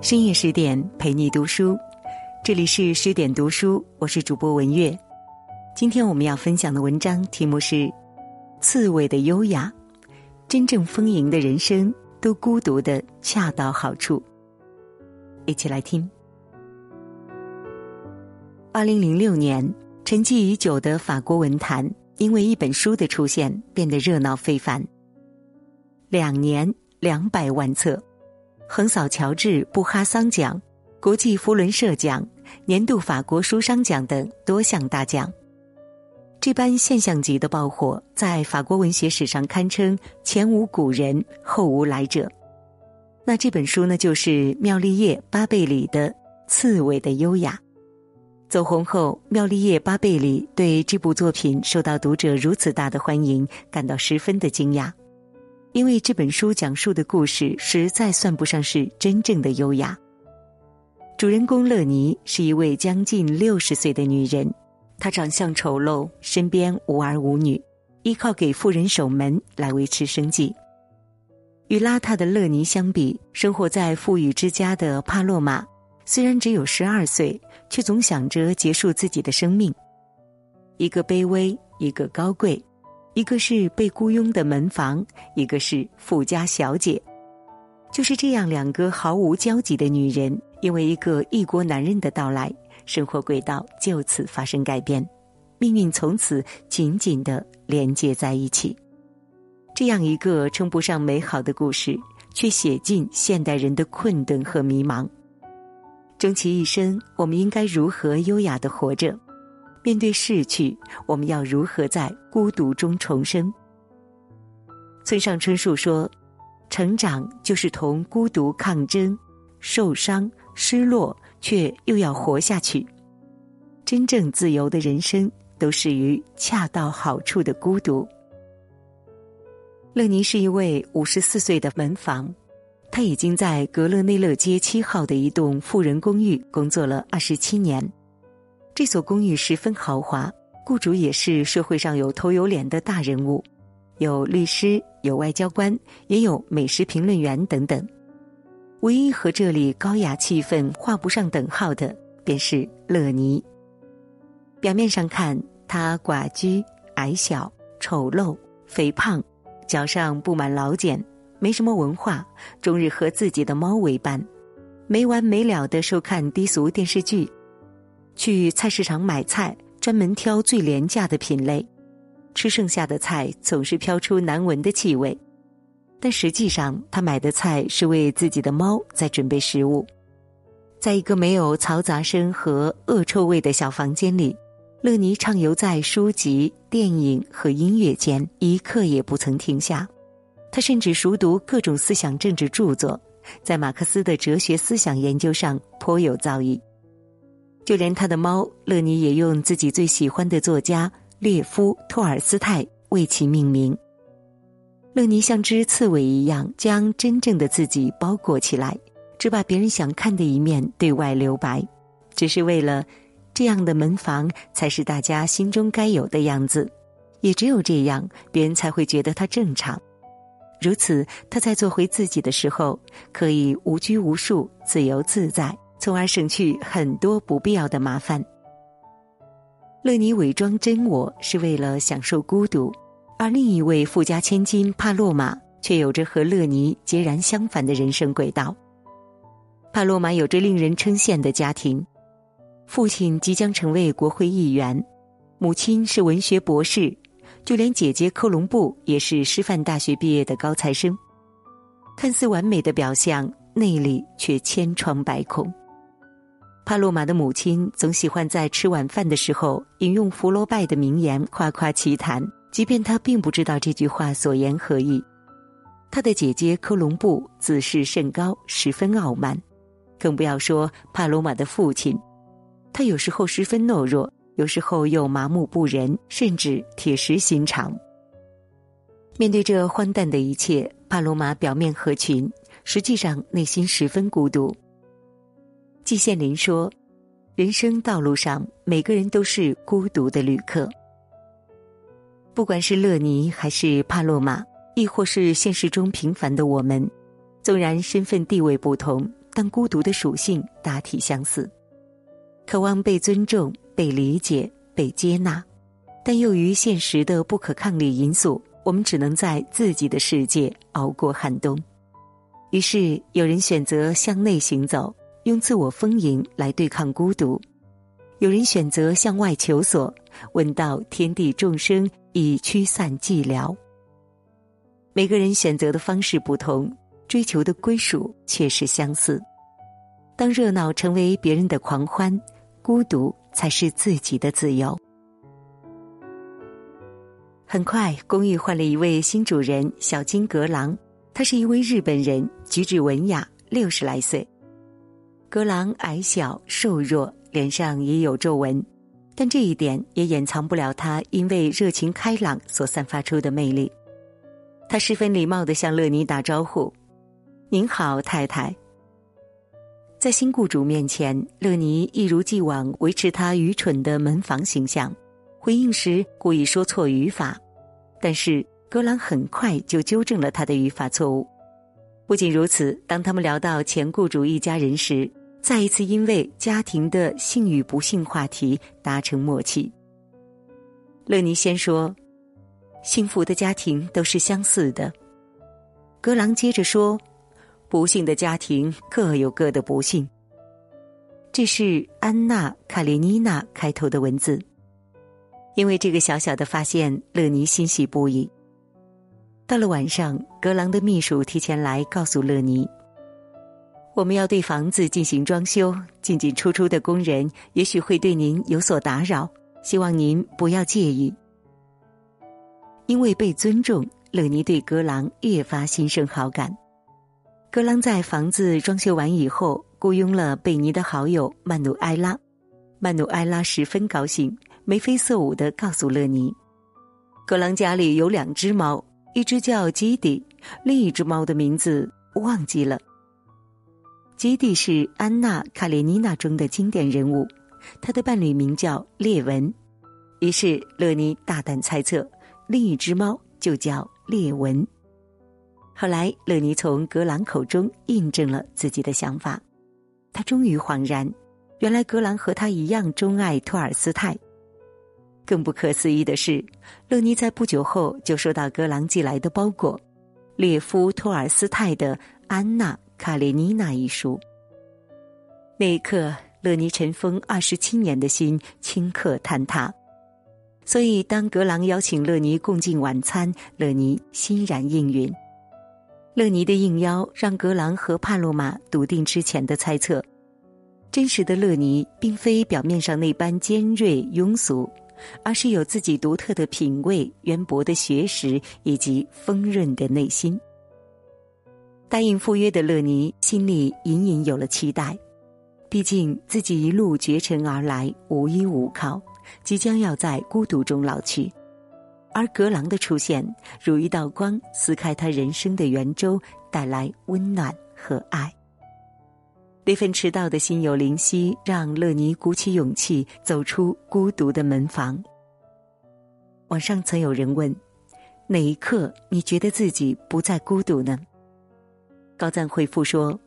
深夜十点陪你读书，这里是十点读书，我是主播文月。今天我们要分享的文章题目是《刺猬的优雅》，真正丰盈的人生都孤独的恰到好处。一起来听。二零零六年，沉寂已久的法国文坛因为一本书的出现变得热闹非凡。两年两百万册。横扫乔治·布哈桑奖、国际福伦社奖、年度法国书商奖等多项大奖。这般现象级的爆火，在法国文学史上堪称前无古人后无来者。那这本书呢，就是妙丽叶·巴贝里的《刺猬的优雅》。走红后，妙丽叶·巴贝里对这部作品受到读者如此大的欢迎，感到十分的惊讶。因为这本书讲述的故事实在算不上是真正的优雅。主人公乐尼是一位将近六十岁的女人，她长相丑陋，身边无儿无女，依靠给富人守门来维持生计。与邋遢的乐尼相比，生活在富裕之家的帕洛玛，虽然只有十二岁，却总想着结束自己的生命。一个卑微，一个高贵。一个是被雇佣的门房，一个是富家小姐，就是这样两个毫无交集的女人，因为一个异国男人的到来，生活轨道就此发生改变，命运从此紧紧的连接在一起。这样一个称不上美好的故事，却写尽现代人的困顿和迷茫。终其一生，我们应该如何优雅的活着？面对逝去，我们要如何在孤独中重生？村上春树说：“成长就是同孤独抗争，受伤、失落，却又要活下去。真正自由的人生，都始于恰到好处的孤独。”乐尼是一位五十四岁的门房，他已经在格勒内勒街七号的一栋富人公寓工作了二十七年。这所公寓十分豪华，雇主也是社会上有头有脸的大人物，有律师，有外交官，也有美食评论员等等。唯一和这里高雅气氛画不上等号的，便是乐尼。表面上看，他寡居、矮小、丑陋、肥胖，脚上布满老茧，没什么文化，终日和自己的猫为伴，没完没了的收看低俗电视剧。去菜市场买菜，专门挑最廉价的品类，吃剩下的菜总是飘出难闻的气味，但实际上他买的菜是为自己的猫在准备食物。在一个没有嘈杂声和恶臭味的小房间里，乐尼畅游在书籍、电影和音乐间，一刻也不曾停下。他甚至熟读各种思想政治著作，在马克思的哲学思想研究上颇有造诣。就连他的猫乐尼也用自己最喜欢的作家列夫·托尔斯泰为其命名。乐尼像只刺猬一样，将真正的自己包裹起来，只把别人想看的一面对外留白，只是为了这样的门房才是大家心中该有的样子。也只有这样，别人才会觉得他正常。如此，他在做回自己的时候，可以无拘无束、自由自在。从而省去很多不必要的麻烦。乐尼伪装真我是为了享受孤独，而另一位富家千金帕洛玛却有着和乐尼截然相反的人生轨道。帕洛玛有着令人称羡的家庭，父亲即将成为国会议员，母亲是文学博士，就连姐姐克隆布也是师范大学毕业的高材生。看似完美的表象，内里却千疮百孔。帕洛玛的母亲总喜欢在吃晚饭的时候引用福楼拜的名言夸夸其谈，即便他并不知道这句话所言何意。他的姐姐科隆布自视甚高，十分傲慢，更不要说帕洛玛的父亲。他有时候十分懦弱，有时候又麻木不仁，甚至铁石心肠。面对这荒诞的一切，帕罗玛表面合群，实际上内心十分孤独。季羡林说：“人生道路上，每个人都是孤独的旅客。不管是乐尼，还是帕洛玛，亦或是现实中平凡的我们，纵然身份地位不同，但孤独的属性大体相似，渴望被尊重、被理解、被接纳，但由于现实的不可抗力因素，我们只能在自己的世界熬过寒冬。于是，有人选择向内行走，用自我丰盈来对抗孤独；有人选择向外求索，问道天地众生，以驱散寂寥。每个人选择的方式不同。追求的归属却是相似。当热闹成为别人的狂欢，孤独才是自己的自由。很快，公寓换了一位新主人小金阁郎，他是一位日本人，举止文雅，六十来岁。格朗矮小瘦弱，脸上也有皱纹，但这一点也掩藏不了他因为热情开朗所散发出的魅力。他十分礼貌的向乐妮打招呼。您好，太太。在新雇主面前，乐尼一如既往维持他愚蠢的门房形象，回应时故意说错语法。但是格朗很快就纠正了他的语法错误。不仅如此，当他们聊到前雇主一家人时，再一次因为家庭的幸与不幸话题达成默契。乐尼先说：“幸福的家庭都是相似的。”格朗接着说。不幸的家庭各有各的不幸。这是安娜·卡列尼娜开头的文字。因为这个小小的发现，乐尼欣喜不已。到了晚上，格朗的秘书提前来告诉乐尼：“我们要对房子进行装修，进进出出的工人也许会对您有所打扰，希望您不要介意。”因为被尊重，乐尼对格朗越发心生好感。格朗在房子装修完以后，雇佣了贝尼的好友曼努埃拉。曼努埃拉十分高兴，眉飞色舞的告诉乐尼：“格朗家里有两只猫，一只叫基迪，另一只猫的名字忘记了。基蒂是安娜·卡列尼娜中的经典人物，她的伴侣名叫列文。于是乐尼大胆猜测，另一只猫就叫列文。”后来，乐尼从格朗口中印证了自己的想法。他终于恍然，原来格朗和他一样钟爱托尔斯泰。更不可思议的是，乐尼在不久后就收到格朗寄来的包裹——列夫·托尔斯泰的《安娜·卡列尼娜》一书。那一刻，乐尼尘封二十七年的心顷刻坍塌。所以，当格朗邀请乐尼共进晚餐，乐尼欣然应允。乐尼的应邀让格朗和帕洛玛笃定之前的猜测：真实的乐尼并非表面上那般尖锐庸俗，而是有自己独特的品味、渊博的学识以及丰润的内心。答应赴约的乐尼心里隐隐有了期待，毕竟自己一路绝尘而来，无依无靠，即将要在孤独中老去。而格朗的出现，如一道光，撕开他人生的圆周，带来温暖和爱。那份迟到的心有灵犀，让乐尼鼓起勇气走出孤独的门房。网上曾有人问：“哪一刻你觉得自己不再孤独呢？”高赞回复说：“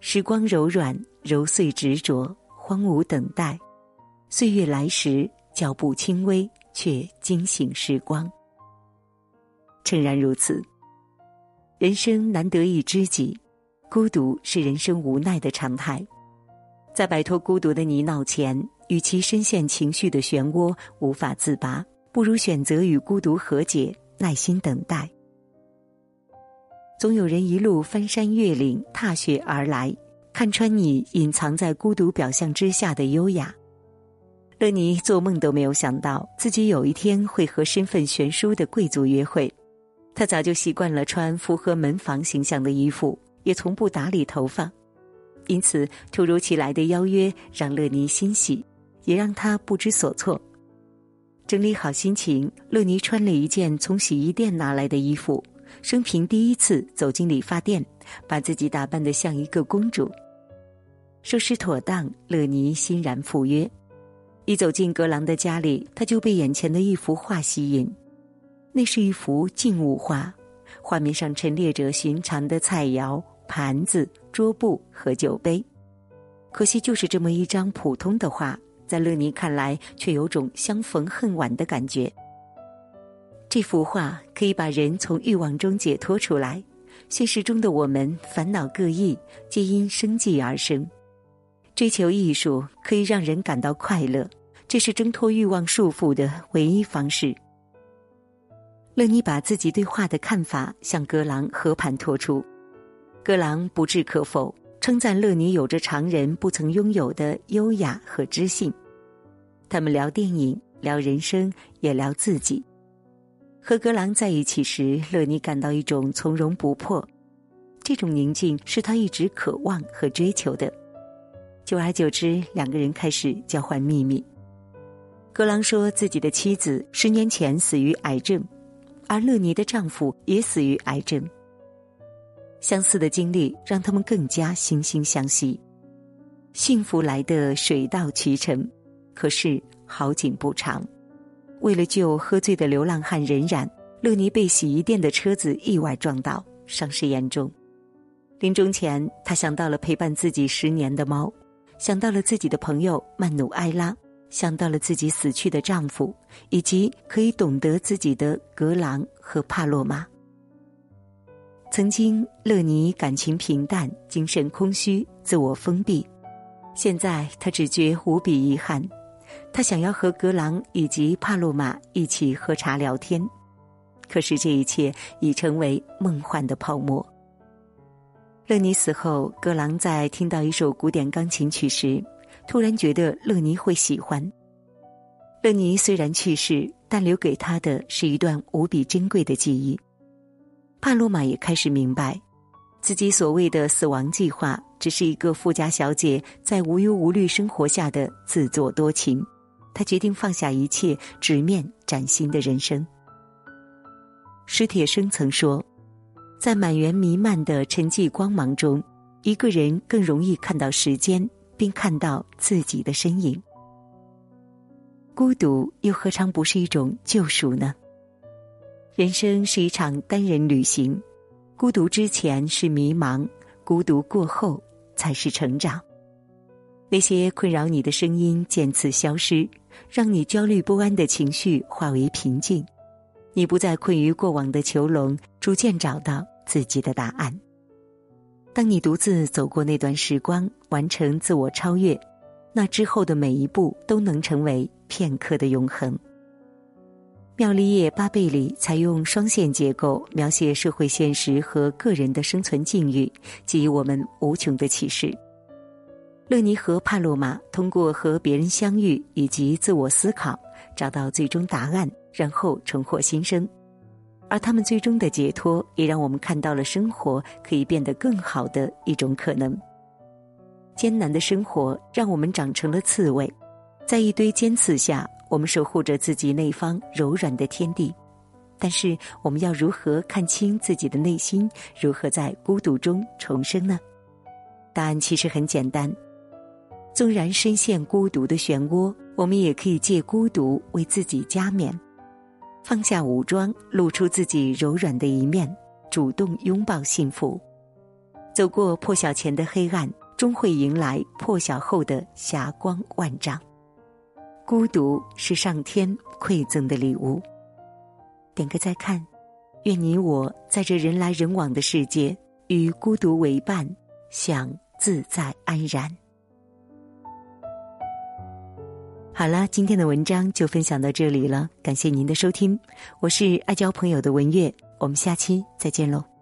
时光柔软，揉碎执着，荒芜等待，岁月来时，脚步轻微。”却惊醒时光。诚然如此，人生难得一知己，孤独是人生无奈的常态。在摆脱孤独的泥淖前，与其深陷情绪的漩涡无法自拔，不如选择与孤独和解，耐心等待。总有人一路翻山越岭、踏雪而来，看穿你隐藏在孤独表象之下的优雅。乐尼做梦都没有想到，自己有一天会和身份悬殊的贵族约会。他早就习惯了穿符合门房形象的衣服，也从不打理头发，因此突如其来的邀约让乐尼欣喜，也让他不知所措。整理好心情，乐尼穿了一件从洗衣店拿来的衣服，生平第一次走进理发店，把自己打扮得像一个公主。收拾妥当，乐尼欣然赴约。一走进格朗的家里，他就被眼前的一幅画吸引。那是一幅静物画，画面上陈列着寻常的菜肴、盘子、桌布和酒杯。可惜，就是这么一张普通的画，在乐尼看来，却有种相逢恨晚的感觉。这幅画可以把人从欲望中解脱出来。现实中的我们烦恼各异，皆因生计而生。追求艺术可以让人感到快乐，这是挣脱欲望束缚的唯一方式。乐尼把自己对画的看法向格朗和盘托出，格朗不置可否。称赞乐尼有着常人不曾拥有的优雅和知性。他们聊电影，聊人生，也聊自己。和格朗在一起时，乐尼感到一种从容不迫，这种宁静是他一直渴望和追求的。久而久之，两个人开始交换秘密。格朗说自己的妻子十年前死于癌症，而乐尼的丈夫也死于癌症。相似的经历让他们更加惺惺相惜，幸福来得水到渠成。可是好景不长，为了救喝醉的流浪汉任冉，乐尼被洗衣店的车子意外撞倒，伤势严重。临终前，他想到了陪伴自己十年的猫，想到了自己的朋友曼努埃拉，想到了自己死去的丈夫，以及可以懂得自己的格朗和帕洛玛。曾经，乐尼感情平淡，精神空虚，自我封闭。现在，他只觉无比遗憾。他想要和格朗以及帕洛玛一起喝茶聊天，可是这一切已成为梦幻的泡沫。乐尼死后，格朗在听到一首古典钢琴曲时，突然觉得乐尼会喜欢。乐尼虽然去世，但留给他的是一段无比珍贵的记忆。帕洛玛也开始明白，自己所谓的死亡计划，只是一个富家小姐在无忧无虑生活下的自作多情。他决定放下一切，直面崭新的人生。史铁生曾说，在满园弥漫的沉寂光芒中，一个人更容易看到时间，并看到自己的身影。孤独又何尝不是一种救赎呢？人生是一场单人旅行，孤独之前是迷茫，孤独过后才是成长。那些困扰你的声音渐次消失，让你焦虑不安的情绪化为平静，你不再困于过往的囚笼，逐渐找到自己的答案。当你独自走过那段时光，完成自我超越，那之后的每一步都能成为片刻的永恒。妙丽叶·巴贝里采用双线结构描写社会现实和个人的生存境遇，给予我们无穷的启示。乐尼和帕洛玛通过和别人相遇以及自我思考，找到最终答案，然后重获新生。而他们最终的解脱，也让我们看到了生活可以变得更好的一种可能。艰难的生活让我们长成了刺猬，在一堆尖刺下。我们守护着自己那方柔软的天地，但是我们要如何看清自己的内心？如何在孤独中重生呢？答案其实很简单：纵然深陷孤独的漩涡，我们也可以借孤独为自己加冕，放下武装，露出自己柔软的一面，主动拥抱幸福。走过破晓前的黑暗，终会迎来破晓后的霞光万丈。孤独是上天馈赠的礼物。点个再看，愿你我在这人来人往的世界，与孤独为伴，享自在安然。好了，今天的文章就分享到这里了，感谢您的收听，我是爱交朋友的文月，我们下期再见喽。